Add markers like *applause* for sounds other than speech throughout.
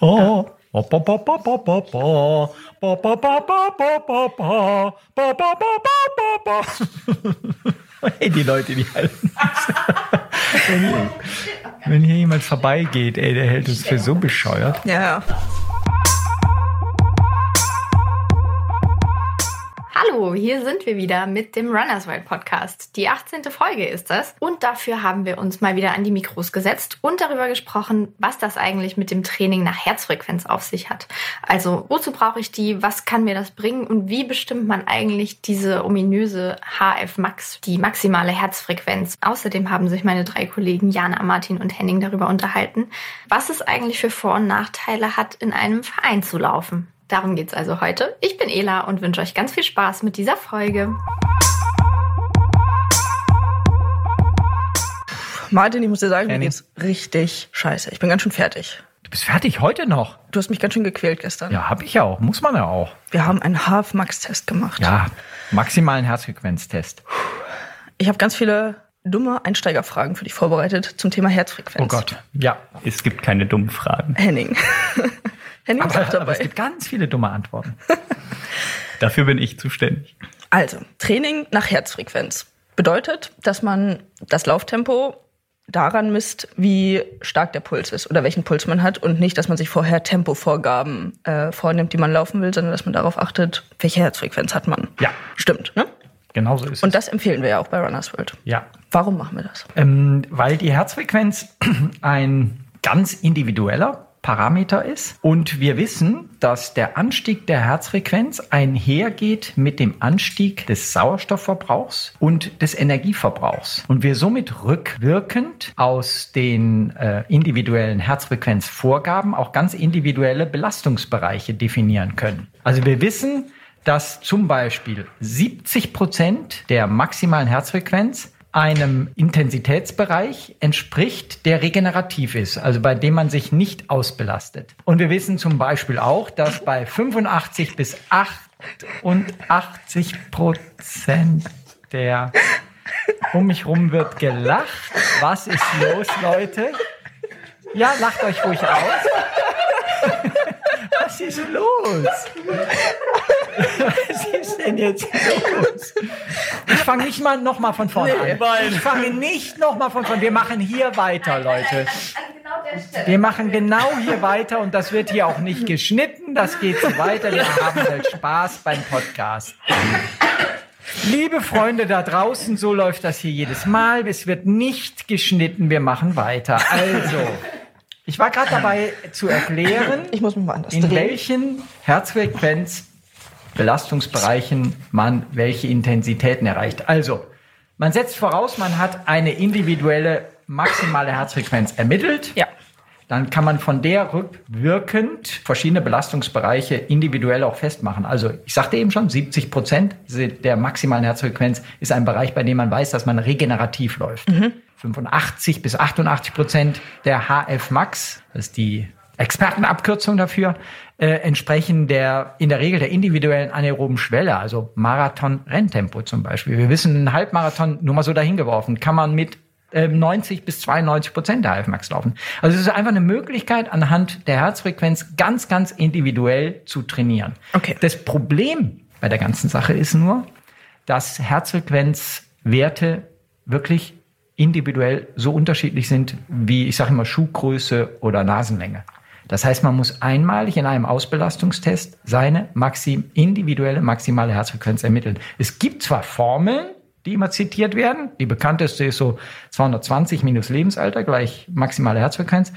Oh. Hey, die Leute, die halten. wenn, hier, wenn hier jemand vorbeigeht, ey, der hält uns für so bescheuert. Ja. Hallo, hier sind wir wieder mit dem Runners World Podcast. Die 18. Folge ist das. Und dafür haben wir uns mal wieder an die Mikros gesetzt und darüber gesprochen, was das eigentlich mit dem Training nach Herzfrequenz auf sich hat. Also, wozu brauche ich die? Was kann mir das bringen? Und wie bestimmt man eigentlich diese ominöse HF Max, die maximale Herzfrequenz? Außerdem haben sich meine drei Kollegen Jana, Martin und Henning darüber unterhalten, was es eigentlich für Vor- und Nachteile hat, in einem Verein zu laufen. Darum geht's also heute. Ich bin Ela und wünsche euch ganz viel Spaß mit dieser Folge. Martin, ich muss dir sagen, mir Annie. geht's richtig scheiße. Ich bin ganz schön fertig. Du bist fertig heute noch? Du hast mich ganz schön gequält gestern. Ja, hab ich ja auch. Muss man ja auch. Wir haben einen HF-Max-Test gemacht. Ja, maximalen Herzfrequenztest. Ich habe ganz viele dumme Einsteigerfragen für dich vorbereitet zum Thema Herzfrequenz. Oh Gott. Ja. Es gibt keine dummen Fragen. Henning. *laughs* Henning ist auch Aber, aber dabei. es gibt ganz viele dumme Antworten. *laughs* Dafür bin ich zuständig. Also, Training nach Herzfrequenz bedeutet, dass man das Lauftempo daran misst, wie stark der Puls ist oder welchen Puls man hat und nicht, dass man sich vorher Tempovorgaben äh, vornimmt, die man laufen will, sondern dass man darauf achtet, welche Herzfrequenz hat man. Ja. Stimmt, ne? Genauso ist Und es. das empfehlen wir ja auch bei Runners World. ja. Warum machen wir das? Ähm, weil die Herzfrequenz *clears throat* ein ganz individueller Parameter ist. Und wir wissen, dass der Anstieg der Herzfrequenz einhergeht mit dem Anstieg des Sauerstoffverbrauchs und des Energieverbrauchs. Und wir somit rückwirkend aus den äh, individuellen Herzfrequenzvorgaben auch ganz individuelle Belastungsbereiche definieren können. Also wir wissen, dass zum Beispiel 70 Prozent der maximalen Herzfrequenz einem Intensitätsbereich entspricht, der regenerativ ist, also bei dem man sich nicht ausbelastet. Und wir wissen zum Beispiel auch, dass bei 85 bis 88 Prozent der um mich rum wird gelacht. Was ist los, Leute? Ja, lacht euch ruhig aus. *laughs* Was ist los? Was ist denn jetzt los? Ich fange nicht mal noch mal von vorne an. Ich fange nicht noch mal von vorne. Wir machen hier weiter, Leute. Wir machen genau hier weiter und das wird hier auch nicht geschnitten. Das geht so weiter. Wir haben halt Spaß beim Podcast. Liebe Freunde da draußen, so läuft das hier jedes Mal. Es wird nicht geschnitten. Wir machen weiter. Also, ich war gerade dabei zu erklären, Ich muss mich mal anders in drehen. welchen Herzfrequenz Belastungsbereichen man welche Intensitäten erreicht. Also, man setzt voraus, man hat eine individuelle maximale Herzfrequenz ermittelt. Ja. Dann kann man von der rückwirkend verschiedene Belastungsbereiche individuell auch festmachen. Also ich sagte eben schon, 70 Prozent der maximalen Herzfrequenz ist ein Bereich, bei dem man weiß, dass man regenerativ läuft. 85 bis 88 Prozent der HF Max, das ist die Expertenabkürzung dafür, äh, entsprechen der in der Regel der individuellen anaeroben Schwelle, also Marathon-Renntempo zum Beispiel. Wir wissen, einen Halbmarathon, nur mal so dahingeworfen, kann man mit ähm, 90 bis 92 Prozent der HF-Max laufen. Also es ist einfach eine Möglichkeit, anhand der Herzfrequenz ganz, ganz individuell zu trainieren. Okay. Das Problem bei der ganzen Sache ist nur, dass Herzfrequenzwerte wirklich individuell so unterschiedlich sind wie, ich sage immer, Schuhgröße oder Nasenlänge. Das heißt, man muss einmalig in einem Ausbelastungstest seine maxim, individuelle maximale Herzfrequenz ermitteln. Es gibt zwar Formeln, die immer zitiert werden. Die bekannteste ist so 220 minus Lebensalter gleich maximale Herzfrequenz.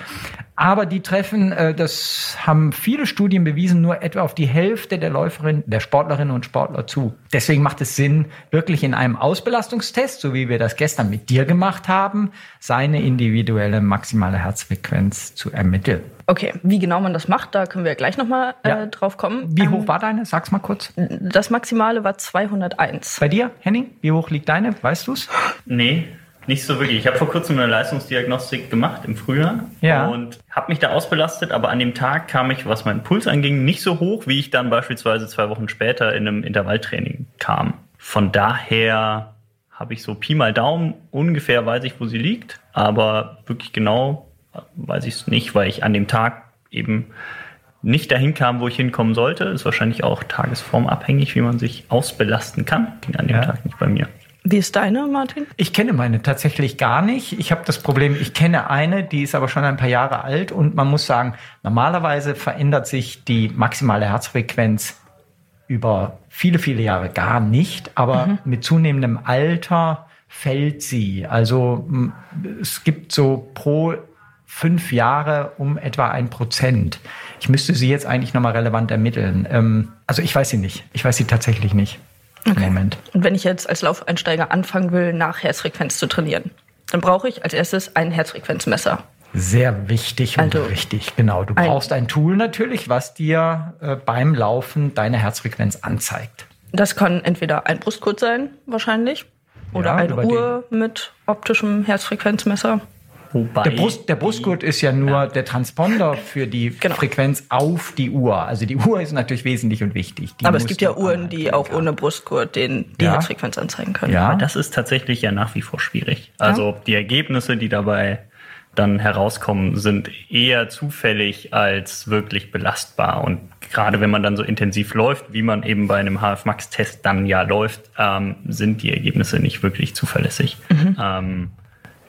Aber die treffen, äh, das haben viele Studien bewiesen, nur etwa auf die Hälfte der Läuferinnen, der Sportlerinnen und Sportler zu. Deswegen macht es Sinn, wirklich in einem Ausbelastungstest, so wie wir das gestern mit dir gemacht haben, seine individuelle maximale Herzfrequenz zu ermitteln. Okay, wie genau man das macht, da können wir gleich nochmal Ja. äh, drauf kommen. Wie Ähm, hoch war deine? Sag's mal kurz. Das Maximale war 201. Bei dir, Henning, wie hoch liegt deine? Weißt du's? Nee, nicht so wirklich. Ich habe vor kurzem eine Leistungsdiagnostik gemacht im Frühjahr Ja. und habe mich da ausbelastet, aber an dem Tag kam ich, was meinen Puls anging, nicht so hoch, wie ich dann beispielsweise zwei Wochen später in einem Intervalltraining kam. Von daher habe ich so Pi mal Daumen, ungefähr weiß ich, wo sie liegt, aber wirklich genau weiß ich es nicht, weil ich an dem Tag eben nicht dahin kam, wo ich hinkommen sollte. Ist wahrscheinlich auch tagesformabhängig, wie man sich ausbelasten kann. Ging an dem Ja. Tag nicht bei mir. Wie ist deine, Martin? Ich kenne meine tatsächlich gar nicht. Ich habe das Problem, ich kenne eine, die ist aber schon ein paar Jahre alt und man muss sagen, normalerweise verändert sich die maximale Herzfrequenz über viele, viele Jahre gar nicht, aber mit zunehmendem Alter fällt sie. Also es gibt so pro fünf Jahre um etwa ein Prozent. Ich müsste sie jetzt eigentlich nochmal relevant ermitteln. Ähm, also ich weiß sie nicht. Ich weiß sie tatsächlich nicht im Moment. Und wenn ich jetzt als Laufeinsteiger anfangen will, nach Herzfrequenz zu trainieren, dann brauche ich als erstes ein Herzfrequenzmesser. Sehr wichtig und Also richtig, genau. Du ein- brauchst ein Tool natürlich, was dir äh, beim Laufen deine Herzfrequenz anzeigt. Das kann entweder ein Brustgurt sein, wahrscheinlich, oder Ja, eine Uhr mit optischem Herzfrequenzmesser. Wobei Der, Brust, der Brustgurt ist ja nur der Transponder für die *laughs* Genau. Frequenz auf die Uhr. Also die Uhr ist natürlich wesentlich und wichtig. Die Aber es gibt ja Uhren, die auch ja. ohne Brustgurt den, die Ja. Herzfrequenz anzeigen können. Ja. Aber das ist tatsächlich ja nach wie vor schwierig. Also die Ergebnisse, die dabei dann herauskommen, sind eher zufällig als wirklich belastbar. Und gerade wenn man dann so intensiv läuft, wie man eben bei einem HF-Max-Test dann ja läuft, ähm, sind die Ergebnisse nicht wirklich zuverlässig. Ähm,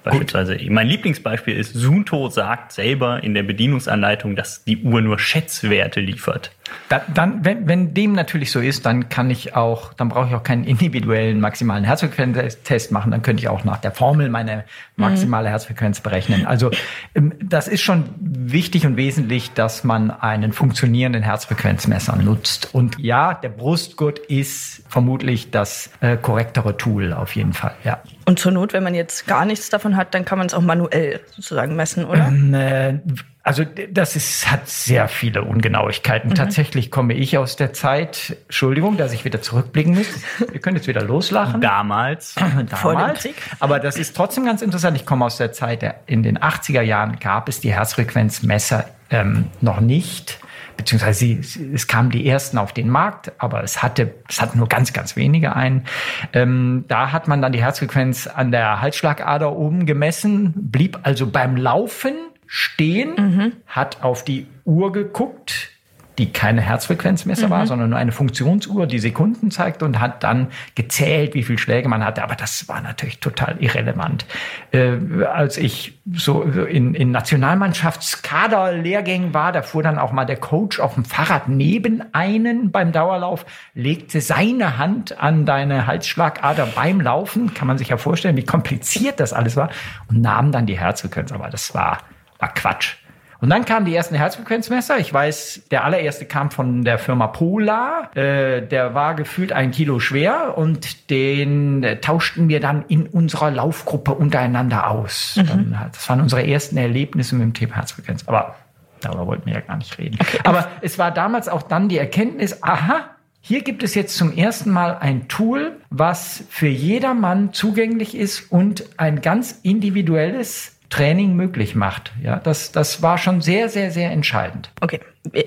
Beispielsweise, mein Lieblingsbeispiel ist, Sunto sagt selber in der Bedienungsanleitung, dass die Uhr nur Schätzwerte liefert. Da, dann, wenn, wenn dem natürlich so ist, dann kann ich auch, dann brauche ich auch keinen individuellen maximalen Herzfrequenztest machen. Dann könnte ich auch nach der Formel meine maximale Herzfrequenz berechnen. Also ähm, das ist schon wichtig und wesentlich, dass man einen funktionierenden Herzfrequenzmesser nutzt. Und ja, der Brustgurt ist vermutlich das äh, korrektere Tool auf jeden Fall. Ja. Und zur Not, wenn man jetzt gar nichts davon hat, dann kann man es auch manuell sozusagen messen, oder? Ähm, äh, Also das ist, hat sehr viele Ungenauigkeiten. Tatsächlich komme ich aus der Zeit, Entschuldigung, dass ich wieder zurückblicken muss. Wir können jetzt wieder loslachen. Damals *clears throat* Vor dem Damals. Krieg. Aber das ist trotzdem ganz interessant. Ich komme aus der Zeit, der, in den 80er Jahren gab es die Herzfrequenzmesser ähm, noch nicht. Beziehungsweise sie, es kamen die ersten auf den Markt, aber es hatte, es hatten nur ganz, ganz wenige einen. Ähm, da hat man dann die Herzfrequenz an der Halsschlagader oben gemessen, blieb also beim Laufen stehen, hat auf die Uhr geguckt, die keine Herzfrequenzmesser war, sondern nur eine Funktionsuhr, die Sekunden zeigt und hat dann gezählt, wie viele Schläge man hatte. Aber das war natürlich total irrelevant. Äh, als ich so in, in Nationalmannschaftskaderlehrgängen war, da fuhr dann auch mal der Coach auf dem Fahrrad neben einen beim Dauerlauf, legte seine Hand an deine Halsschlagader beim Laufen. Kann man sich ja vorstellen, wie kompliziert das alles war und nahm dann die Herzfrequenz. Aber das war, war Quatsch. Und dann kamen die ersten Herzfrequenzmesser. Ich weiß, der allererste kam von der Firma Polar. Äh, der war gefühlt ein Kilo schwer und den äh, tauschten wir dann in unserer Laufgruppe untereinander aus. Dann, hat- das waren unsere ersten Erlebnisse mit dem Thema Herzfrequenz. Aber darüber wollten wir ja gar nicht reden. Aber es war damals auch dann die Erkenntnis, aha, hier gibt es jetzt zum ersten Mal ein Tool, was für jedermann zugänglich ist und ein ganz individuelles Training möglich macht. Ja, das, das war schon sehr, sehr, sehr entscheidend. Okay.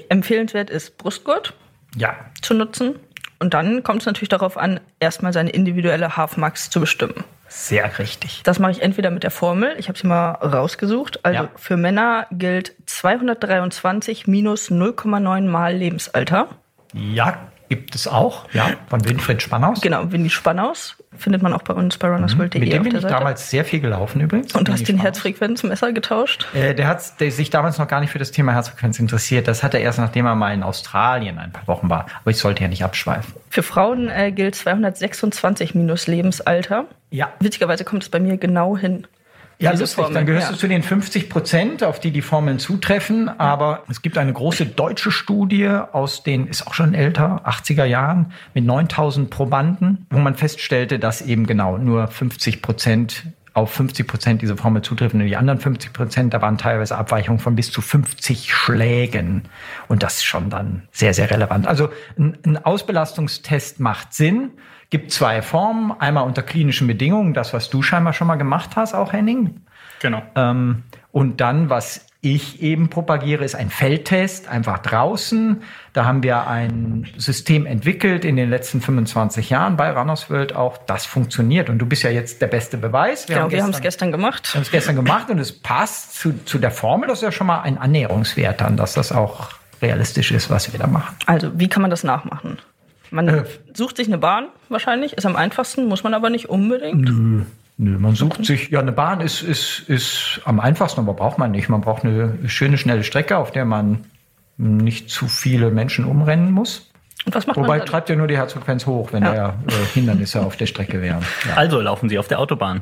Empfehlenswert ist Brustgurt Ja, zu nutzen. Und dann kommt es natürlich darauf an, erstmal seine individuelle Half-Max zu bestimmen. sehr richtig. Das mache ich entweder mit der Formel, ich habe sie mal rausgesucht. Also Ja. für Männer gilt 223 minus 0,9 mal Lebensalter. Ja, gibt es auch. Ja, von Winfried Spannaus. Genau, Winnie Spannaus findet man auch bei uns bei runnersworld.de Mit dem auf bin ich Seite. damals sehr viel gelaufen übrigens. Und du hast den Spannaus. Herzfrequenzmesser getauscht. Äh, der hat der sich damals noch gar nicht für das Thema Herzfrequenz interessiert. Das hat er erst, nachdem er mal in Australien ein paar Wochen war. Aber ich sollte ja nicht abschweifen. Für Frauen äh, gilt 226 minus Lebensalter. Ja. Witzigerweise kommt es bei mir genau hin. Ja, Diese lustig. Formel, Dann gehörst ja. du zu den 50 Prozent, auf die die Formeln zutreffen. Aber es gibt eine große deutsche Studie aus den, ist auch schon älter, 80er Jahren, mit 9000 Probanden, wo man feststellte, dass eben genau nur 50 Prozent auf 50 Prozent diese Formel zutreffen. Und die anderen 50 Prozent, da waren teilweise Abweichungen von bis zu 50 Schlägen. Und das ist schon dann sehr, sehr relevant. Also ein, ein Ausbelastungstest macht Sinn. Gibt zwei Formen. Einmal unter klinischen Bedingungen, das, was du scheinbar schon mal gemacht hast, auch Henning. Genau. Ähm, und dann, was ich eben propagiere, ist ein Feldtest, einfach draußen. Da haben wir ein System entwickelt in den letzten 25 Jahren bei Runners World auch. Das funktioniert. Und du bist ja jetzt der beste Beweis. Wir genau, haben wir haben es gestern gemacht. Wir haben es gestern gemacht und es passt zu, zu der Formel. Das ist ja schon mal ein Annäherungswert an, dass das auch realistisch ist, was wir da machen. Also, wie kann man das nachmachen? Man äh, sucht sich eine Bahn wahrscheinlich, ist am einfachsten, muss man aber nicht unbedingt. Nö. Nö, man sucht sich, ja, eine Bahn ist, ist, ist am einfachsten, aber braucht man nicht. Man braucht eine schöne, schnelle Strecke, auf der man nicht zu viele Menschen umrennen muss. Und was macht Wobei man treibt ja nur die Herzfrequenz hoch, wenn ja. da äh, Hindernisse auf der Strecke wären. Ja. *laughs* Also laufen Sie auf der Autobahn.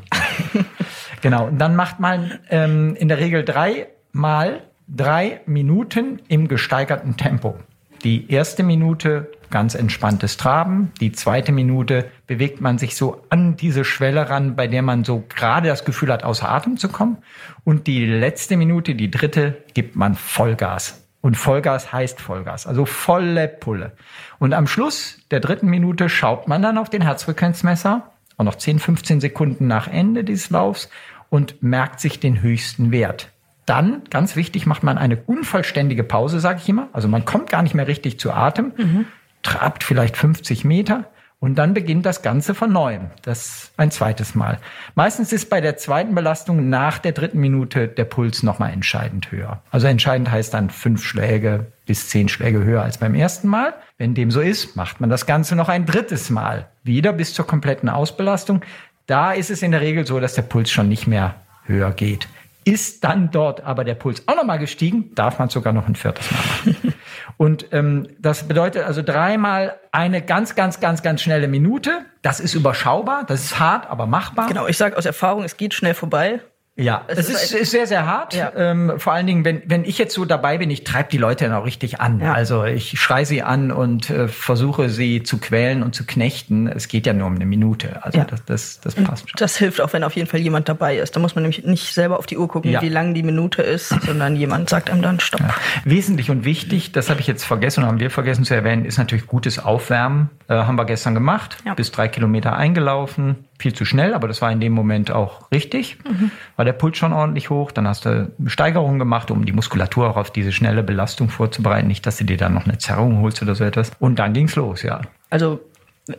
*laughs* genau. Und dann macht man ähm, in der Regel dreimal drei Minuten im gesteigerten Tempo. Die erste Minute ganz entspanntes Traben. Die zweite Minute bewegt man sich so an diese Schwelle ran, bei der man so gerade das Gefühl hat, außer Atem zu kommen. Und die letzte Minute, die dritte, gibt man Vollgas. Und Vollgas heißt Vollgas, also volle Pulle. Und am Schluss der dritten Minute schaut man dann auf den Herzfrequenzmesser, auch noch 10, 15 Sekunden nach Ende des Laufs und merkt sich den höchsten Wert. Dann, ganz wichtig, macht man eine unvollständige Pause, sage ich immer. Also man kommt gar nicht mehr richtig zu Atem. Mhm trabt vielleicht 50 Meter und dann beginnt das Ganze von neuem. Das ein zweites Mal. Meistens ist bei der zweiten Belastung nach der dritten Minute der Puls nochmal entscheidend höher. Also entscheidend heißt dann fünf Schläge bis zehn Schläge höher als beim ersten Mal. Wenn dem so ist, macht man das Ganze noch ein drittes Mal. Wieder bis zur kompletten Ausbelastung. Da ist es in der Regel so, dass der Puls schon nicht mehr höher geht. Ist dann dort aber der Puls auch nochmal gestiegen, darf man sogar noch ein viertes Mal machen. *laughs* Und ähm, das bedeutet also dreimal eine ganz, ganz, ganz, ganz schnelle Minute. Das ist überschaubar, das ist hart, aber machbar. Genau, ich sage aus Erfahrung, es geht schnell vorbei. Ja, es, es ist, ist, sehr, sehr hart. Ja. Ähm, vor allen Dingen, wenn, wenn ich jetzt so dabei bin, ich treibe die Leute dann auch richtig an. Ja. Also ich schreie sie an und äh, versuche sie zu quälen und zu knechten. Es geht ja nur um eine Minute. Also ja. das, das, das passt schon. Das hilft auch, wenn auf jeden Fall jemand dabei ist. Da muss man nämlich nicht selber auf die Uhr gucken, wie lang die Minute ist, sondern jemand sagt einem dann Stopp. Wesentlich und wichtig, das habe ich jetzt vergessen, haben wir vergessen zu erwähnen, ist natürlich gutes Aufwärmen. Äh, haben wir gestern gemacht, bis drei Kilometer eingelaufen viel zu schnell, aber das war in dem Moment auch richtig. Mhm. War der Puls schon ordentlich hoch. Dann hast du Steigerungen gemacht, um die Muskulatur auch auf diese schnelle Belastung vorzubereiten. Nicht, dass du dir dann noch eine Zerrung holst oder so etwas. Und dann ging's los, ja. Also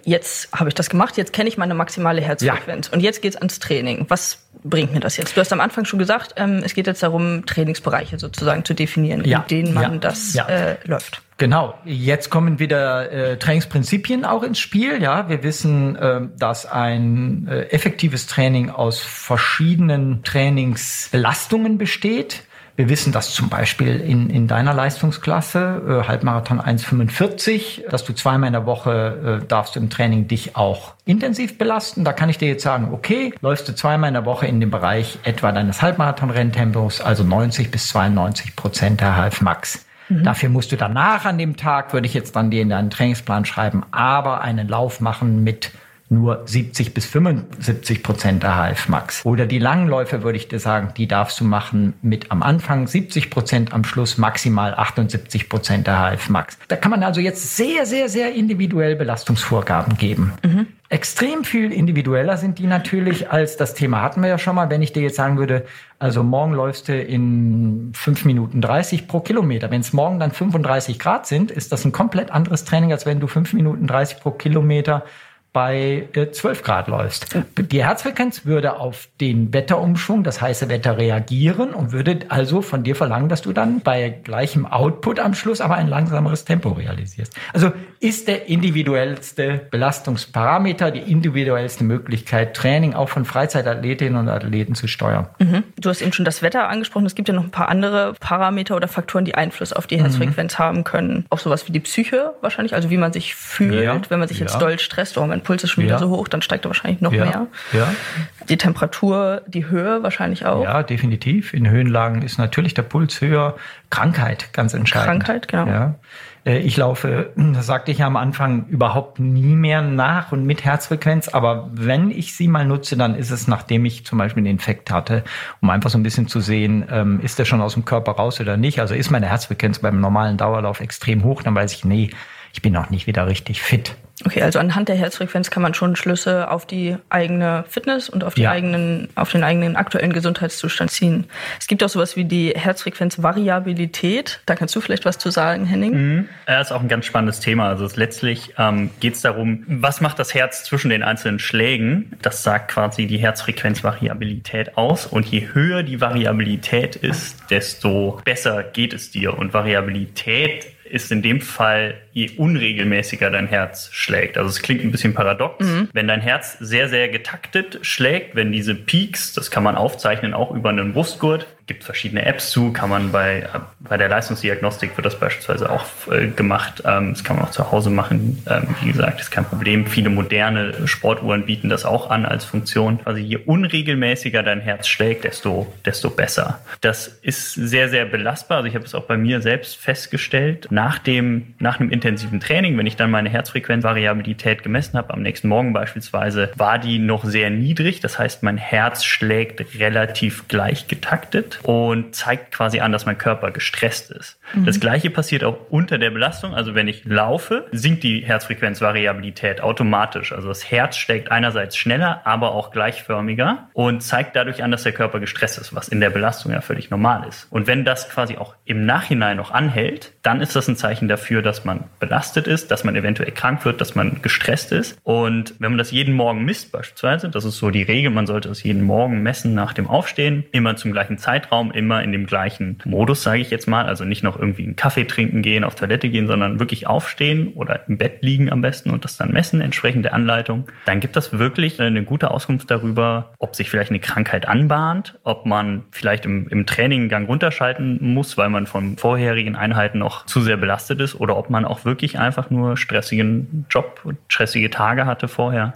jetzt habe ich das gemacht, jetzt kenne ich meine maximale Herzfrequenz ja. und jetzt geht's ans Training. Was bringt mir das jetzt? Du hast am Anfang schon gesagt, ähm, es geht jetzt darum, Trainingsbereiche sozusagen zu definieren, ja. in denen man ja. das äh, läuft. Genau, jetzt kommen wieder äh, Trainingsprinzipien auch ins Spiel. Ja, wir wissen, äh, dass ein äh, effektives Training aus verschiedenen Trainingsbelastungen besteht. Wir wissen, dass zum Beispiel in, in deiner Leistungsklasse, äh, Halbmarathon 1,45, dass du zweimal in der Woche äh, darfst du im Training dich auch intensiv belasten. Da kann ich dir jetzt sagen, okay, läufst du zweimal in der Woche in dem Bereich etwa deines Halbmarathon-Renntempos, also 90 bis 92 Prozent der Half Max. Mhm. Dafür musst du danach an dem Tag, würde ich jetzt dann dir in deinen Trainingsplan schreiben, aber einen Lauf machen mit nur 70 bis 75 Prozent der HF Max. Oder die Langläufe würde ich dir sagen, die darfst du machen mit am Anfang 70 Prozent, am Schluss maximal 78 Prozent der HF Max. Da kann man also jetzt sehr, sehr, sehr individuell Belastungsvorgaben geben. Mhm. Extrem viel individueller sind die natürlich als das Thema hatten wir ja schon mal. Wenn ich dir jetzt sagen würde, also morgen läufst du in 5 Minuten 30 pro Kilometer. Wenn es morgen dann 35 Grad sind, ist das ein komplett anderes Training, als wenn du 5 Minuten 30 pro Kilometer bei 12 äh, Grad läufst. Die Herzfrequenz würde auf den Wetterumschwung, das heiße Wetter reagieren und würde also von dir verlangen, dass du dann bei gleichem Output am Schluss aber ein langsameres Tempo realisierst. Also ist der individuellste Belastungsparameter, die individuellste Möglichkeit, Training auch von Freizeitathletinnen und Athleten zu steuern. Mhm. Du hast eben schon das Wetter angesprochen. Es gibt ja noch ein paar andere Parameter oder Faktoren, die Einfluss auf die mhm. Herzfrequenz mhm. haben können. Auch sowas wie die Psyche wahrscheinlich, also wie man sich fühlt, ja. wenn man sich jetzt doll stresst. Oh, Puls ist schon wieder so hoch, dann steigt er wahrscheinlich noch ja. mehr. Ja. Die Temperatur, die Höhe wahrscheinlich auch. Ja, definitiv. In Höhenlagen ist natürlich der Puls höher. Krankheit ganz entscheidend. Krankheit, genau. Ja. Äh, ich laufe, *clears throat* das sagte ich ja am Anfang, überhaupt nie mehr nach und mit Herzfrequenz. Aber wenn ich sie mal nutze, dann ist es, nachdem ich zum Beispiel einen Infekt hatte, um einfach so ein bisschen zu sehen, ähm, ist der schon aus dem Körper raus oder nicht. Also ist meine Herzfrequenz beim normalen Dauerlauf extrem hoch, dann weiß ich, nee, ich bin noch nicht wieder richtig fit. Okay, also anhand der Herzfrequenz kann man schon Schlüsse auf die eigene Fitness und auf, die Ja. eigenen, auf den eigenen aktuellen Gesundheitszustand ziehen. Es gibt auch sowas wie die Herzfrequenzvariabilität. Da kannst du vielleicht was zu sagen, Henning. Ja, ist auch ein ganz spannendes Thema. Also letztlich ähm, geht es darum, was macht das Herz zwischen den einzelnen Schlägen? Das sagt quasi die Herzfrequenzvariabilität aus. Und je höher die Variabilität ist, desto besser geht es dir. Und Variabilität ist in dem Fall, je unregelmäßiger dein Herz schlägt. Also es klingt ein bisschen paradox. Wenn dein Herz sehr, sehr getaktet schlägt, wenn diese Peaks, das kann man aufzeichnen, auch über einen Brustgurt, gibt verschiedene Apps zu, kann man bei, äh, bei der Leistungsdiagnostik wird das beispielsweise auch äh, gemacht. Ähm, das kann man auch zu Hause machen. Ähm, wie gesagt, ist kein Problem. Viele moderne Sportuhren bieten das auch an als Funktion. Also je unregelmäßiger dein Herz schlägt, desto, desto besser. Das ist sehr, sehr belastbar. Also ich habe es auch bei mir selbst festgestellt. Nach dem, nach einem intensiven Training, wenn ich dann meine Herzfrequenzvariabilität gemessen habe, am nächsten Morgen beispielsweise, war die noch sehr niedrig. Das heißt, mein Herz schlägt relativ gleich getaktet und zeigt quasi an, dass mein Körper gestresst ist. Das gleiche passiert auch unter der Belastung. Also wenn ich laufe, sinkt die Herzfrequenzvariabilität automatisch. Also das Herz schlägt einerseits schneller, aber auch gleichförmiger und zeigt dadurch an, dass der Körper gestresst ist, was in der Belastung ja völlig normal ist. Und wenn das quasi auch im Nachhinein noch anhält, dann ist das ein Zeichen dafür, dass man belastet ist, dass man eventuell krank wird, dass man gestresst ist. Und wenn man das jeden Morgen misst beispielsweise, das ist so die Regel, man sollte es jeden Morgen messen nach dem Aufstehen, immer zum gleichen Zeitraum, immer in dem gleichen Modus, sage ich jetzt mal. Also nicht noch irgendwie einen Kaffee trinken gehen, auf Toilette gehen, sondern wirklich aufstehen oder im Bett liegen am besten und das dann messen, entsprechend der Anleitung. Dann gibt das wirklich eine gute Auskunft darüber, ob sich vielleicht eine Krankheit anbahnt, ob man vielleicht im, im Training einen Gang runterschalten muss, weil man von vorherigen Einheiten noch zu sehr belastet ist oder ob man auch wirklich einfach nur stressigen Job und stressige Tage hatte vorher.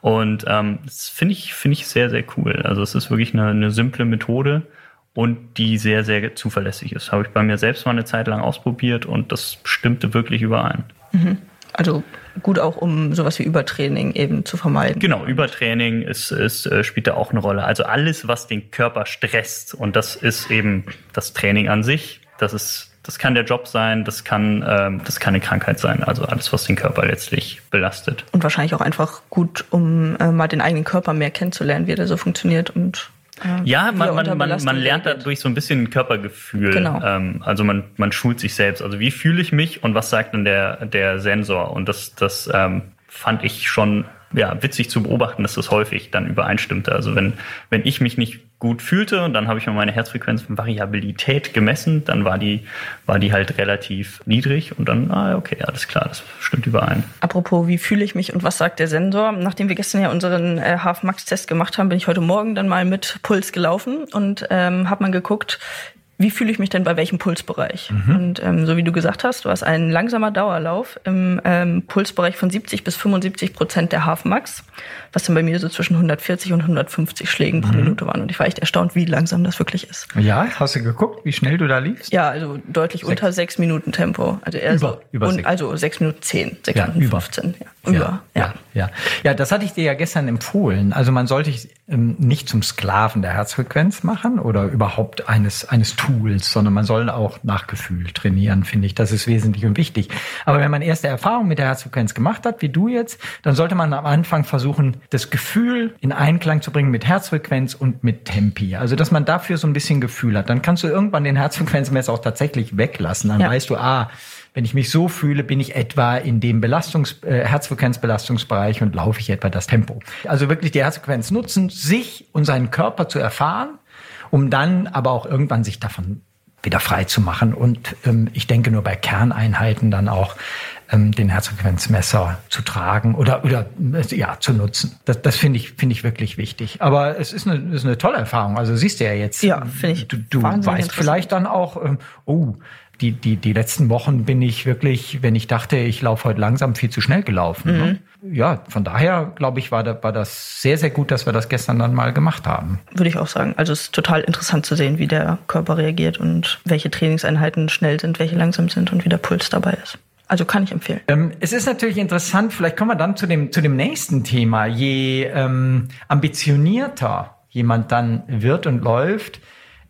Und ähm, das finde ich, finde ich sehr, sehr cool. Also es ist wirklich eine, eine simple Methode und die sehr, sehr zuverlässig ist. Habe ich bei mir selbst mal eine Zeit lang ausprobiert und das stimmte wirklich überein. Also gut auch, um sowas wie Übertraining eben zu vermeiden. Genau, Übertraining ist, ist, äh, spielt da auch eine Rolle. Also alles, was den Körper stresst und das ist eben das Training an sich. Das ist, das kann der Job sein, das kann, ähm, das kann eine Krankheit sein. Also alles, was den Körper letztlich belastet. Und wahrscheinlich auch einfach gut, um äh, mal den eigenen Körper mehr kennenzulernen, wie der so funktioniert und äh, Ja, er man, man, man, man lernt dadurch so ein bisschen Körpergefühl. Genau. Ähm, also man, man schult sich selbst. Also wie fühle ich mich und was sagt dann der, der Sensor? Und das, das ähm, fand ich schon ja, witzig zu beobachten, dass das häufig dann übereinstimmte. Also wenn, wenn ich mich nicht gut fühlte dann habe ich mal meine Herzfrequenzvariabilität gemessen, dann war die, war die halt relativ niedrig und dann, ah, okay, alles klar, das stimmt überein. Apropos, wie fühle ich mich und was sagt der Sensor? Nachdem wir gestern ja unseren äh, Half-Max-Test gemacht haben, bin ich heute Morgen dann mal mit Puls gelaufen und ähm, habe mal geguckt, wie fühle ich mich denn bei welchem Pulsbereich? Und ähm, so wie du gesagt hast, du hast ein langsamer Dauerlauf im ähm, Pulsbereich von 70 bis 75 Prozent der Half-Max, was dann bei mir so zwischen 140 und 150 Schlägen pro Minute waren. Und ich war echt erstaunt, wie langsam das wirklich ist. Ja, hast du geguckt, wie schnell du da liefst? Ja, also deutlich unter sechs Minuten Tempo. Also eher Über- so, über und, sechs. also sechs Minuten zehn, sechs Ja, Minuten über. 15. Ja, über, ja, ja. Ja, das hatte ich dir ja gestern empfohlen. Also man sollte ähm, nicht zum Sklaven der Herzfrequenz machen oder überhaupt eines, eines Tools, sondern man soll auch nach Gefühl trainieren, finde ich. Das ist wesentlich und wichtig. Aber wenn man erste Erfahrung mit der Herzfrequenz gemacht hat, wie du jetzt, dann sollte man am Anfang versuchen, das Gefühl in Einklang zu bringen mit Herzfrequenz und mit Tempi. Also, dass man dafür so ein bisschen Gefühl hat. Dann kannst du irgendwann den Herzfrequenzmesser auch tatsächlich weglassen. Dann Ja. weißt du, ah, wenn ich mich so fühle, bin ich etwa in dem Belastungs äh, Herzfrequenzbelastungsbereich und laufe ich etwa das Tempo. Also wirklich die Herzfrequenz nutzen, sich und seinen Körper zu erfahren, um dann aber auch irgendwann sich davon wieder frei zu machen. Und ähm, ich denke nur bei Kerneinheiten dann auch ähm, den Herzfrequenzmesser zu tragen oder, oder äh, ja, zu nutzen. Das, das finde ich, finde ich wirklich wichtig. Aber es ist eine, ist eine tolle Erfahrung. Also siehst du ja jetzt, Ja, finde ich du, du weißt vielleicht dann auch, ähm, oh, die, die, die letzten Wochen bin ich wirklich, wenn ich dachte, ich laufe heute langsam, viel zu schnell gelaufen. Ne? Ja, von daher, glaube ich, war, da, war das sehr, sehr gut, dass wir das gestern dann mal gemacht haben. Würde ich auch sagen. Also es ist total interessant zu sehen, wie der Körper reagiert und welche Trainingseinheiten schnell sind, welche langsam sind und wie der Puls dabei ist. Also kann ich empfehlen. Ähm, es ist natürlich interessant, vielleicht kommen wir dann zu dem, zu dem nächsten Thema. Je ähm, ambitionierter jemand dann wird und läuft,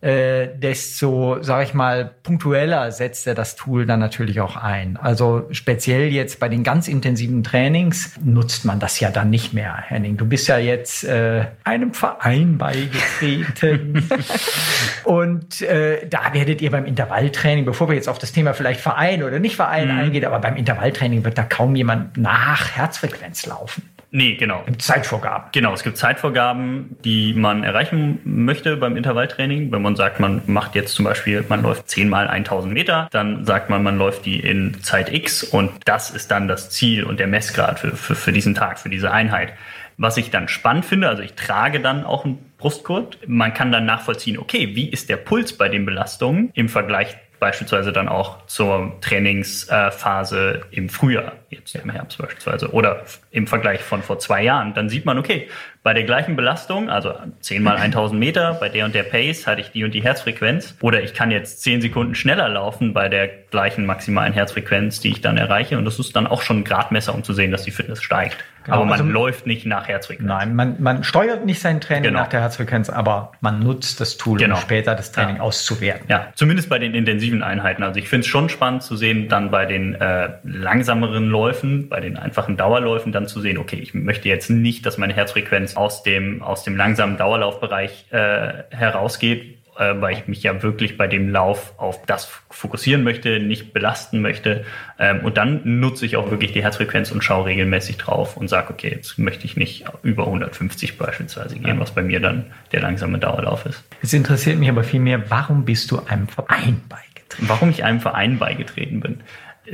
äh, desto, sage ich mal, punktueller setzt er das Tool dann natürlich auch ein. Also speziell jetzt bei den ganz intensiven Trainings nutzt man das ja dann nicht mehr, Henning. Du bist ja jetzt äh, einem Verein beigetreten *laughs* und äh, da werdet ihr beim Intervalltraining, bevor wir jetzt auf das Thema vielleicht Verein oder nicht Verein mhm. eingehen, aber beim Intervalltraining wird da kaum jemand nach Herzfrequenz laufen. Nee, genau. Es gibt Zeitvorgaben. Genau, es gibt Zeitvorgaben, die man erreichen möchte beim Intervalltraining. Wenn man sagt, man macht jetzt zum Beispiel, man läuft 10 mal 1000 Meter, dann sagt man, man läuft die in Zeit X und das ist dann das Ziel und der Messgrad für, für, für diesen Tag, für diese Einheit. Was ich dann spannend finde, also ich trage dann auch einen Brustgurt. Man kann dann nachvollziehen, okay, wie ist der Puls bei den Belastungen im Vergleich beispielsweise dann auch zur Trainingsphase im Frühjahr, jetzt im Herbst beispielsweise, oder im Vergleich von vor zwei Jahren, dann sieht man, okay, bei der gleichen Belastung, also 10 mal 1000 Meter, bei der und der Pace hatte ich die und die Herzfrequenz, oder ich kann jetzt 10 Sekunden schneller laufen bei der gleichen maximalen Herzfrequenz, die ich dann erreiche, und das ist dann auch schon ein Gradmesser, um zu sehen, dass die Fitness steigt. Genau, aber man also, läuft nicht nach Herzfrequenz. Nein, man, man steuert nicht sein Training genau. nach der Herzfrequenz, aber man nutzt das Tool, genau. um später das Training ja. auszuwerten. Ja, zumindest bei den intensiven Einheiten. Also ich finde es schon spannend zu sehen, dann bei den äh, langsameren Läufen, bei den einfachen Dauerläufen dann zu sehen, okay, ich möchte jetzt nicht, dass meine Herzfrequenz aus dem, aus dem langsamen Dauerlaufbereich äh, herausgeht, äh, weil ich mich ja wirklich bei dem Lauf auf das fokussieren möchte, nicht belasten möchte. Ähm, und dann nutze ich auch wirklich die Herzfrequenz und schaue regelmäßig drauf und sage, okay, jetzt möchte ich nicht über 150 beispielsweise gehen, was bei mir dann der langsame Dauerlauf ist. Es interessiert mich aber vielmehr, warum bist du einem Verein beigetreten? Warum ich einem Verein beigetreten bin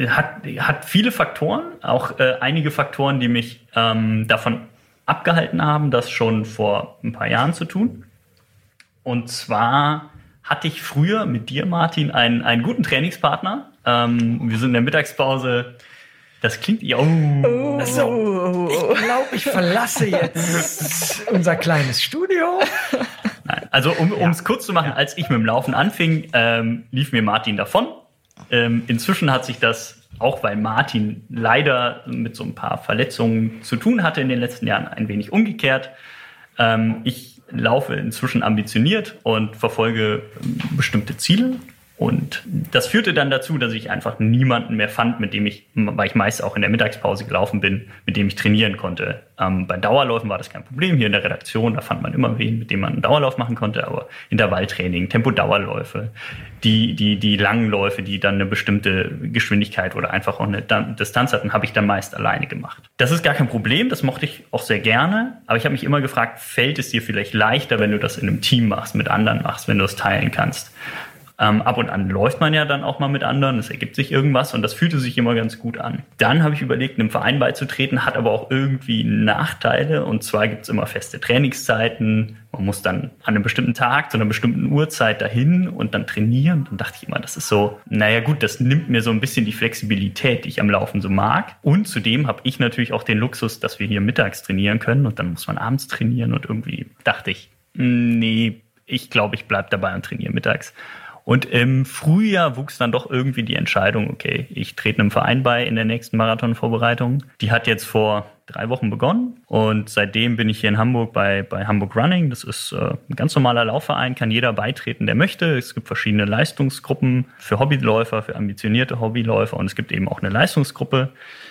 hat, hat viele Faktoren, auch äh, einige Faktoren, die mich ähm, davon abgehalten haben, das schon vor ein paar Jahren zu tun. Und zwar hatte ich früher mit dir, Martin, einen, einen guten Trainingspartner. Ähm, wir sind in der Mittagspause. Das klingt ja. Oh. Also, ich glaube, ich verlasse jetzt *laughs* unser kleines Studio. Nein, also um es ja. kurz zu machen, als ich mit dem Laufen anfing, ähm, lief mir Martin davon. Ähm, inzwischen hat sich das, auch weil Martin leider mit so ein paar Verletzungen zu tun hatte in den letzten Jahren, ein wenig umgekehrt. Ähm, ich laufe inzwischen ambitioniert und verfolge bestimmte Ziele. Und das führte dann dazu, dass ich einfach niemanden mehr fand, mit dem ich, weil ich meist auch in der Mittagspause gelaufen bin, mit dem ich trainieren konnte. Ähm, bei Dauerläufen war das kein Problem. Hier in der Redaktion, da fand man immer wen, mit dem man einen Dauerlauf machen konnte. Aber Intervalltraining, Tempo-Dauerläufe, die, die, die langen Läufe, die dann eine bestimmte Geschwindigkeit oder einfach auch eine Distanz hatten, habe ich dann meist alleine gemacht. Das ist gar kein Problem. Das mochte ich auch sehr gerne. Aber ich habe mich immer gefragt, fällt es dir vielleicht leichter, wenn du das in einem Team machst, mit anderen machst, wenn du es teilen kannst? Ähm, ab und an läuft man ja dann auch mal mit anderen, es ergibt sich irgendwas und das fühlte sich immer ganz gut an. Dann habe ich überlegt, einem Verein beizutreten, hat aber auch irgendwie Nachteile. Und zwar gibt es immer feste Trainingszeiten. Man muss dann an einem bestimmten Tag zu einer bestimmten Uhrzeit dahin und dann trainieren. Dann dachte ich immer, das ist so, naja gut, das nimmt mir so ein bisschen die Flexibilität, die ich am Laufen so mag. Und zudem habe ich natürlich auch den Luxus, dass wir hier mittags trainieren können und dann muss man abends trainieren und irgendwie dachte ich, nee, ich glaube, ich bleibe dabei und trainiere mittags. Und im Frühjahr wuchs dann doch irgendwie die Entscheidung, okay, ich trete einem Verein bei in der nächsten Marathonvorbereitung. Die hat jetzt vor drei Wochen begonnen und seitdem bin ich hier in Hamburg bei, bei Hamburg Running. Das ist äh, ein ganz normaler Laufverein, kann jeder beitreten, der möchte. Es gibt verschiedene Leistungsgruppen für Hobbyläufer, für ambitionierte Hobbyläufer und es gibt eben auch eine Leistungsgruppe,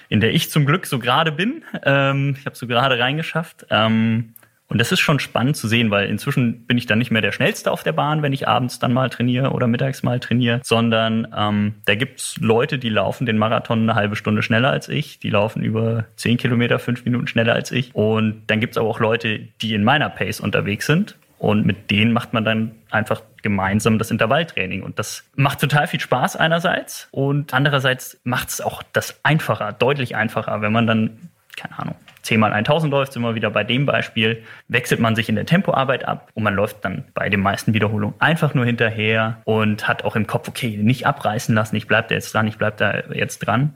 in der ich zum Glück so gerade bin. Ähm, ich habe so gerade reingeschafft. Ähm, und das ist schon spannend zu sehen, weil inzwischen bin ich dann nicht mehr der Schnellste auf der Bahn, wenn ich abends dann mal trainiere oder mittags mal trainiere, sondern ähm, da gibt's Leute, die laufen den Marathon eine halbe Stunde schneller als ich, die laufen über zehn Kilometer fünf Minuten schneller als ich. Und dann gibt's aber auch Leute, die in meiner Pace unterwegs sind. Und mit denen macht man dann einfach gemeinsam das Intervalltraining. Und das macht total viel Spaß einerseits. Und andererseits macht es auch das einfacher, deutlich einfacher, wenn man dann, keine Ahnung, 10 mal 1000 läuft, sind wir wieder bei dem Beispiel, wechselt man sich in der Tempoarbeit ab und man läuft dann bei den meisten Wiederholungen einfach nur hinterher und hat auch im Kopf, okay, nicht abreißen lassen, ich bleib da jetzt dran, ich bleib da jetzt dran.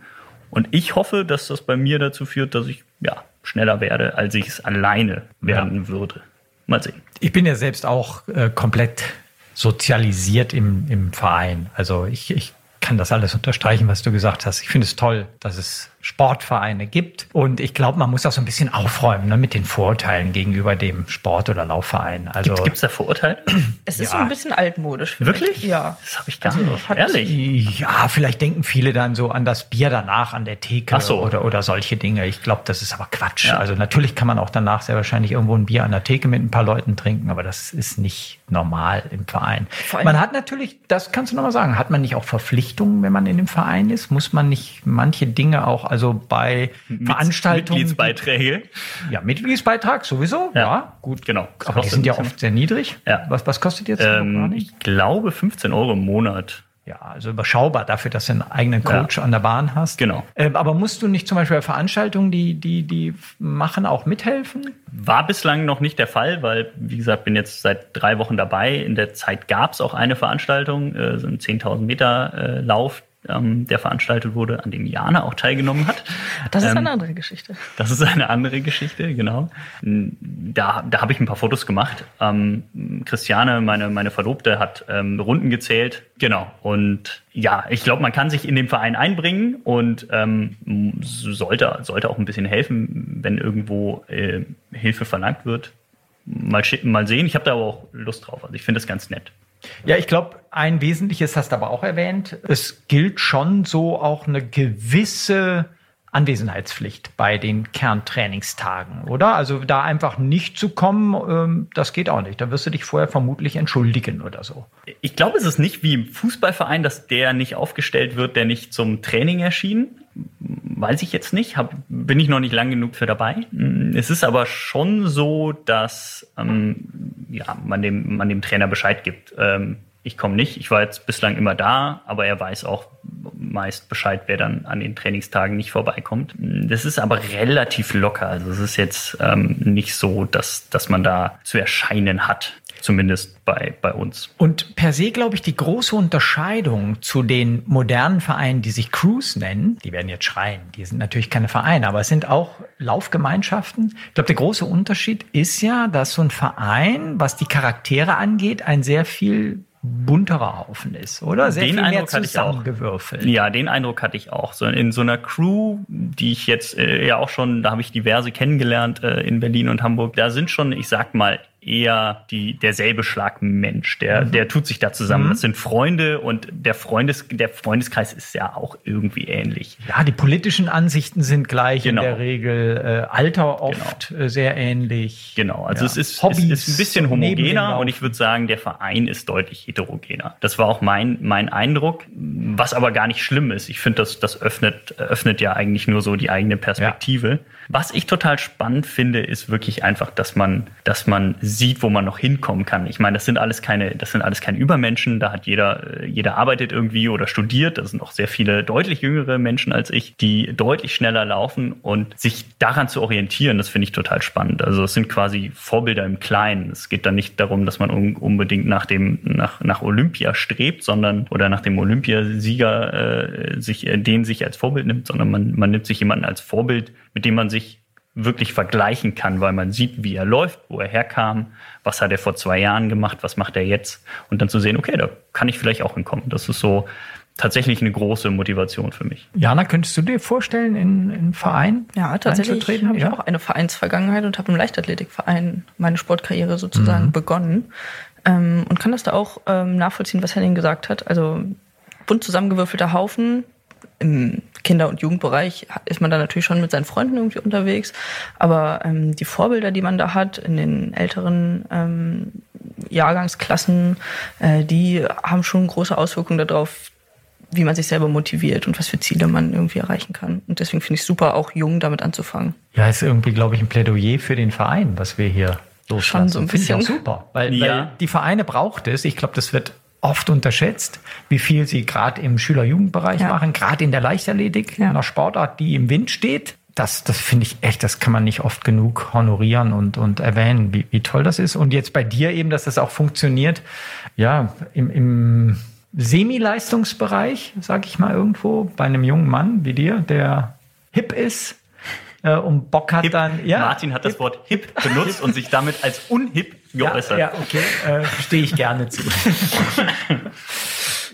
Und ich hoffe, dass das bei mir dazu führt, dass ich ja schneller werde, als ich es alleine werden ja. würde. Mal sehen. Ich bin ja selbst auch äh, komplett sozialisiert im, im Verein. Also ich, ich kann das alles unterstreichen, was du gesagt hast. Ich finde es toll, dass es Sportvereine gibt. Und ich glaube, man muss auch so ein bisschen aufräumen ne, mit den Vorurteilen gegenüber dem Sport- oder Laufverein. Also Gibt es da Vorurteile? *clears throat* Es ist Ja. so ein bisschen altmodisch. finde Wirklich? Ich. Ja. Das habe ich gar Also, nicht. Ehrlich? Ja, vielleicht denken viele dann so an das Bier danach an der Theke Ach so. oder, oder solche Dinge. Ich glaube, das ist aber Quatsch. Ja. Also natürlich kann man auch danach sehr wahrscheinlich irgendwo ein Bier an der Theke mit ein paar Leuten trinken, aber das ist nicht normal im Verein. Man hat natürlich, das kannst du nochmal sagen, hat man nicht auch Verpflichtungen, wenn man in dem Verein ist? Muss man nicht manche Dinge auch, also bei Veranstaltungen. Mitgliedsbeiträge. Ja, Mitgliedsbeitrag sowieso. Ja, Ja. gut. Genau. Aber die sind ja oft sehr niedrig. Ja. Was, was kostet jetzt? Ähm, ich glaube 15 Euro im Monat. Ja, also überschaubar dafür, dass du einen eigenen Coach an der Bahn hast. Genau. Ähm, aber musst du nicht zum Beispiel bei Veranstaltungen, die, die, die machen, auch mithelfen? War bislang noch nicht der Fall, weil, wie gesagt, bin jetzt seit drei Wochen dabei. In der Zeit gab es auch eine Veranstaltung, äh, so ein 10.000 Meter äh, Lauf, ähm, der veranstaltet wurde, an dem Jana auch teilgenommen hat. Das ist Ähm, eine andere Geschichte. Das ist eine andere Geschichte, genau. Da, da habe ich ein paar Fotos gemacht. Ähm, Christiane, meine, meine Verlobte, hat ähm, Runden gezählt. Genau. Und ja, ich glaube, man kann sich in den Verein einbringen und ähm, sollte, sollte auch ein bisschen helfen, wenn irgendwo äh, Hilfe verlangt wird. Mal, mal sehen. Ich habe da aber auch Lust drauf. Also ich finde das ganz nett. Ja, ich glaube, ein wesentliches hast du aber auch erwähnt. Es gilt schon so auch eine gewisse Anwesenheitspflicht bei den Kerntrainingstagen, oder? Also da einfach nicht zu kommen, ähm, das geht auch nicht. Da wirst du dich vorher vermutlich entschuldigen oder so. Ich glaube, es ist nicht wie im Fußballverein, dass der nicht aufgestellt wird, der nicht zum Training erschien. Weiß ich jetzt nicht, hab, bin ich noch nicht lang genug für dabei. Es ist aber schon so, dass ähm, ja, man, dem, man dem Trainer Bescheid gibt. Ähm, ich komme nicht, ich war jetzt bislang immer da, aber er weiß auch meist Bescheid, wer dann an den Trainingstagen nicht vorbeikommt. Das ist aber relativ locker. Also es ist jetzt ähm, nicht so, dass, dass man da zu erscheinen hat. Zumindest bei, bei uns. Und per se, glaube ich, die große Unterscheidung zu den modernen Vereinen, die sich Crews nennen, die werden jetzt schreien, die sind natürlich keine Vereine, aber es sind auch Laufgemeinschaften. Ich glaube, der große Unterschied ist ja, dass so ein Verein, was die Charaktere angeht, ein sehr viel bunterer Haufen ist, oder? Sehr Den viel mehr Eindruck hatte ich auch. zusammengewürfelt. Ja, den Eindruck hatte ich auch. So in so einer Crew, die ich jetzt äh, ja auch schon, da habe ich diverse kennengelernt äh, in Berlin und Hamburg. Da sind schon, ich sag mal, eher die derselbe Schlag Mensch. Der der tut sich da zusammen. Das sind Freunde und der Freundes der Freundeskreis ist ja auch irgendwie ähnlich. Ja, die politischen Ansichten sind gleich Genau. in der Regel, äh, Alter oft äh, sehr ähnlich. Genau, also Ja. es ist, Hobbys es ist ein bisschen homogener und ich würde sagen, der Verein ist deutlich heterogener. Das war auch mein, mein Eindruck, was aber gar nicht schlimm ist. Ich finde, das, das öffnet, öffnet ja eigentlich nur so die eigene Perspektive. Was ich total spannend finde, ist wirklich einfach, dass man, dass man sieht, wo man noch hinkommen kann. Ich meine, das sind alles keine, das sind alles keine Übermenschen. Da hat jeder, äh, jeder arbeitet irgendwie oder studiert. Das sind auch sehr viele deutlich jüngere Menschen als ich, die deutlich schneller laufen und sich daran zu orientieren, das finde ich total spannend. Also es sind quasi Vorbilder im Kleinen. Es geht dann nicht darum, dass man un unbedingt nach dem, nach, nach Olympia strebt, sondern oder nach dem Olympiasieger äh, sich, äh, den sich als Vorbild nimmt, sondern man, man nimmt sich jemanden als Vorbild, mit dem man sich wirklich vergleichen kann, weil man sieht, wie er läuft, wo er herkam, was hat er vor zwei Jahren gemacht, was macht er jetzt und dann zu sehen, okay, da kann ich vielleicht auch hinkommen. Das ist so tatsächlich eine große Motivation für mich. Jana, könntest du dir vorstellen, in, in einen Verein Ja, tatsächlich habe ich Ja? auch eine Vereinsvergangenheit und habe im Leichtathletikverein meine Sportkarriere sozusagen begonnen. Ähm, und kann das da auch ähm, nachvollziehen, was Henning gesagt hat. Also bunt zusammengewürfelter Haufen. Im Kinder- und Jugendbereich ist man da natürlich schon mit seinen Freunden irgendwie unterwegs. Aber ähm, die Vorbilder, die man da hat in den älteren ähm, Jahrgangsklassen, äh, die haben schon große Auswirkungen darauf, wie man sich selber motiviert und was für Ziele man irgendwie erreichen kann. Und deswegen finde ich super, auch jung damit anzufangen. Ja, ist irgendwie, glaube ich, ein Plädoyer für den Verein, was wir hier loslassen. Schon so ein Finde ich auch bisschen. super, weil, Ja. weil die Vereine braucht es. Ich glaube, das wird oft unterschätzt, wie viel sie gerade im Schüler-Jugendbereich Ja. machen, gerade in der Leichtathletik, Ja. einer Sportart, die im Wind steht. Das, das finde ich echt, das kann man nicht oft genug honorieren und, und erwähnen, wie, wie toll das ist. Und jetzt bei dir eben, dass das auch funktioniert, ja, im, im Semi-Leistungsbereich, sag ich mal irgendwo, bei einem jungen Mann wie dir, der hip ist äh, und Bock hat Hip. dann. Ja, Martin hat das Wort hip benutzt und sich damit als unhip ja, geäußert. ja, okay, äh, stehe ich gerne zu. *laughs*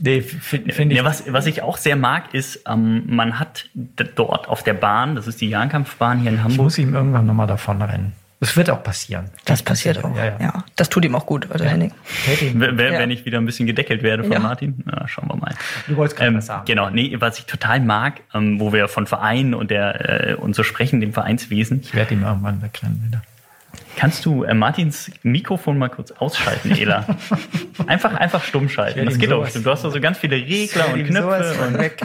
Nee, finde find ich. Ja, was, was ich auch sehr mag, ist, ähm, man hat dort auf der Bahn, das ist die Jahnkampfbahn hier in ich Hamburg, muss ihm irgendwann nochmal davon rennen. Das wird auch passieren. Das passiert auch. Ja, ja. Ja, das tut ihm auch gut, also Henning. W- w- Ja. wenn ich wieder ein bisschen gedeckelt werde von Ja. Martin. Ja, schauen wir mal. Du wolltest gerade Ähm, was sagen. genau, nee, was ich total mag, ähm, wo wir von Vereinen und der äh, und so sprechen, dem Vereinswesen, Ich werde ihm irgendwann wegrennen wieder. Kannst du äh, Martins Mikrofon mal kurz ausschalten, Ela? *laughs* einfach, einfach stumm schalten. Das geht doch sowas- bestimmt. Du hast doch so ganz viele Regler und Knöpfe. Und, weg.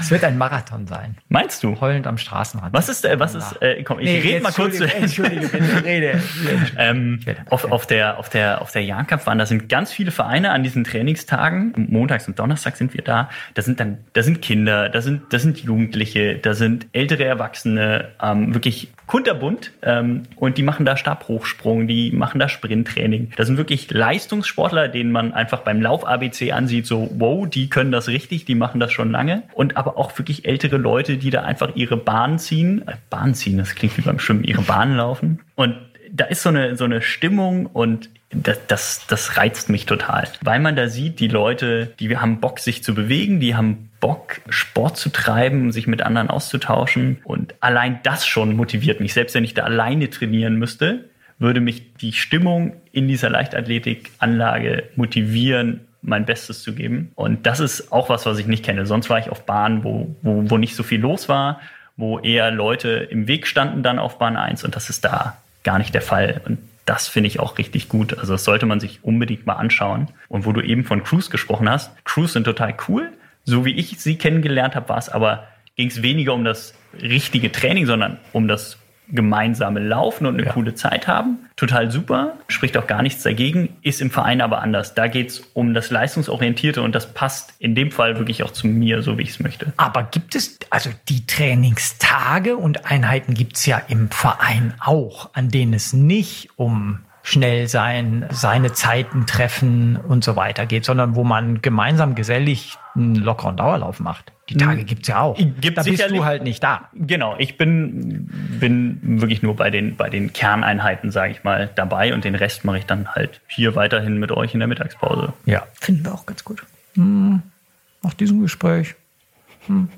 Es wird ein Marathon sein. meinst du? Heulend am Straßenrand. Was ist, äh, was ist, äh, komm, ich Nee, rede mal kurz Entschuldige, bitte, rede. *laughs* Ähm, auf, auf der, auf der, auf der Jahnkampfbahn, da sind ganz viele Vereine an diesen Trainingstagen. Montags und Donnerstags sind wir da. Da sind dann, da sind Kinder, da sind, da sind Jugendliche, da sind ältere Erwachsene, ähm, wirklich kunterbunt. Ähm, und die machen da Stabhochsprung, die machen da Sprinttraining. Das sind wirklich Leistungssportler, denen man einfach beim Lauf-ABC ansieht, so, wow, die können das richtig, die machen das schon lange. Und aber auch wirklich ältere Leute, die da einfach ihre Bahn ziehen. Äh, Bahn ziehen, das klingt wie beim Schwimmen, ihre Bahn laufen. Und da ist so eine, so eine Stimmung und das, das, das reizt mich total. Weil man da sieht, die Leute, die haben Bock, sich zu bewegen, die haben Bock, Sport zu treiben, sich mit anderen auszutauschen. Und allein das schon motiviert mich. Selbst wenn ich da alleine trainieren müsste, würde mich die Stimmung in dieser Leichtathletikanlage motivieren, mein Bestes zu geben. Und das ist auch was, was ich nicht kenne. Sonst war ich auf Bahnen, wo, wo, wo nicht so viel los war, wo eher Leute im Weg standen dann auf Bahn 1 und das ist da gar nicht der Fall. Und das finde ich auch richtig gut. Also das sollte man sich unbedingt mal anschauen. Und wo du eben von Crews gesprochen hast, Crews sind total cool. So wie ich sie kennengelernt habe, war es aber, ging es weniger um das richtige Training, sondern um das gemeinsame Laufen und eine Ja. coole Zeit haben. Total super, spricht auch gar nichts dagegen, ist im Verein aber anders. Da geht es um das Leistungsorientierte und das passt in dem Fall wirklich auch zu mir, so wie ich es möchte. Aber gibt es, also die Trainingstage und Einheiten gibt es ja im Verein auch, an denen es nicht um schnell sein, seine Zeiten treffen und so weiter geht, sondern wo man gemeinsam gesellig einen lockeren Dauerlauf macht. Die Tage gibt's ja auch. Gibt da bist du halt nicht da. Genau, ich bin, bin wirklich nur bei den, bei den Kerneinheiten, sage ich mal, dabei und den Rest mache ich dann halt hier weiterhin mit euch in der Mittagspause. Ja. Finden wir auch ganz gut. Nach diesem Gespräch. Hm,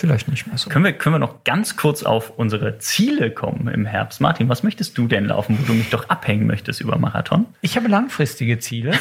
vielleicht nicht mehr so. Können wir, können wir noch ganz kurz auf unsere Ziele kommen im Herbst? Martin, was möchtest du denn laufen, wo du mich doch abhängen möchtest über Marathon? Ich habe langfristige Ziele. *laughs*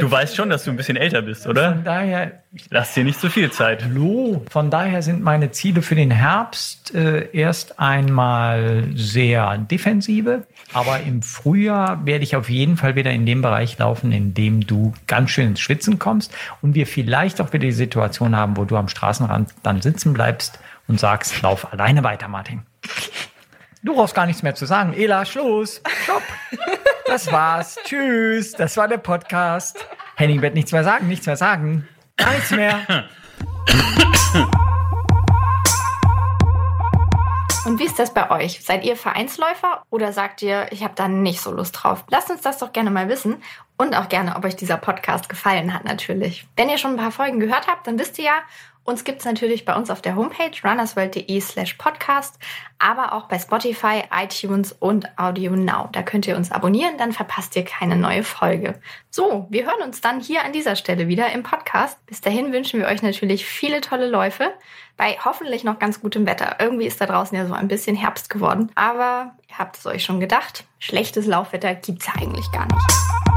Du weißt schon, dass du ein bisschen älter bist, oder? Von daher Lass dir nicht zu viel Zeit. Hallo. Von daher sind meine Ziele für den Herbst äh, erst einmal sehr defensive, aber im Frühjahr werde ich auf jeden Fall wieder in dem Bereich laufen, in dem du ganz schön ins Schwitzen kommst und wir vielleicht auch wieder die Situation haben, wo du am Straßenrand dann sitzen bleibst und sagst, lauf alleine weiter, Martin. Du brauchst gar nichts mehr zu sagen. Ela, Schluss. Stopp. *laughs* Das war's. Tschüss. Das war der Podcast. Henning wird nichts mehr sagen, nichts mehr sagen. Gar nichts mehr. Und wie ist das bei euch? Seid ihr Vereinsläufer oder sagt ihr, ich habe da nicht so Lust drauf? Lasst uns das doch gerne mal wissen und auch gerne, ob euch dieser Podcast gefallen hat natürlich. Wenn ihr schon ein paar Folgen gehört habt, dann wisst ihr ja, uns gibt's natürlich bei uns auf der Homepage runnersworld.de slash podcast, aber auch bei Spotify, iTunes und Audio Now. Da könnt ihr uns abonnieren, dann verpasst ihr keine neue Folge. So, wir hören uns dann hier an dieser Stelle wieder im Podcast. Bis dahin wünschen wir euch natürlich viele tolle Läufe bei hoffentlich noch ganz gutem Wetter. Irgendwie ist da draußen ja so ein bisschen Herbst geworden. Aber ihr habt es euch schon gedacht, schlechtes Laufwetter gibt's ja eigentlich gar nicht.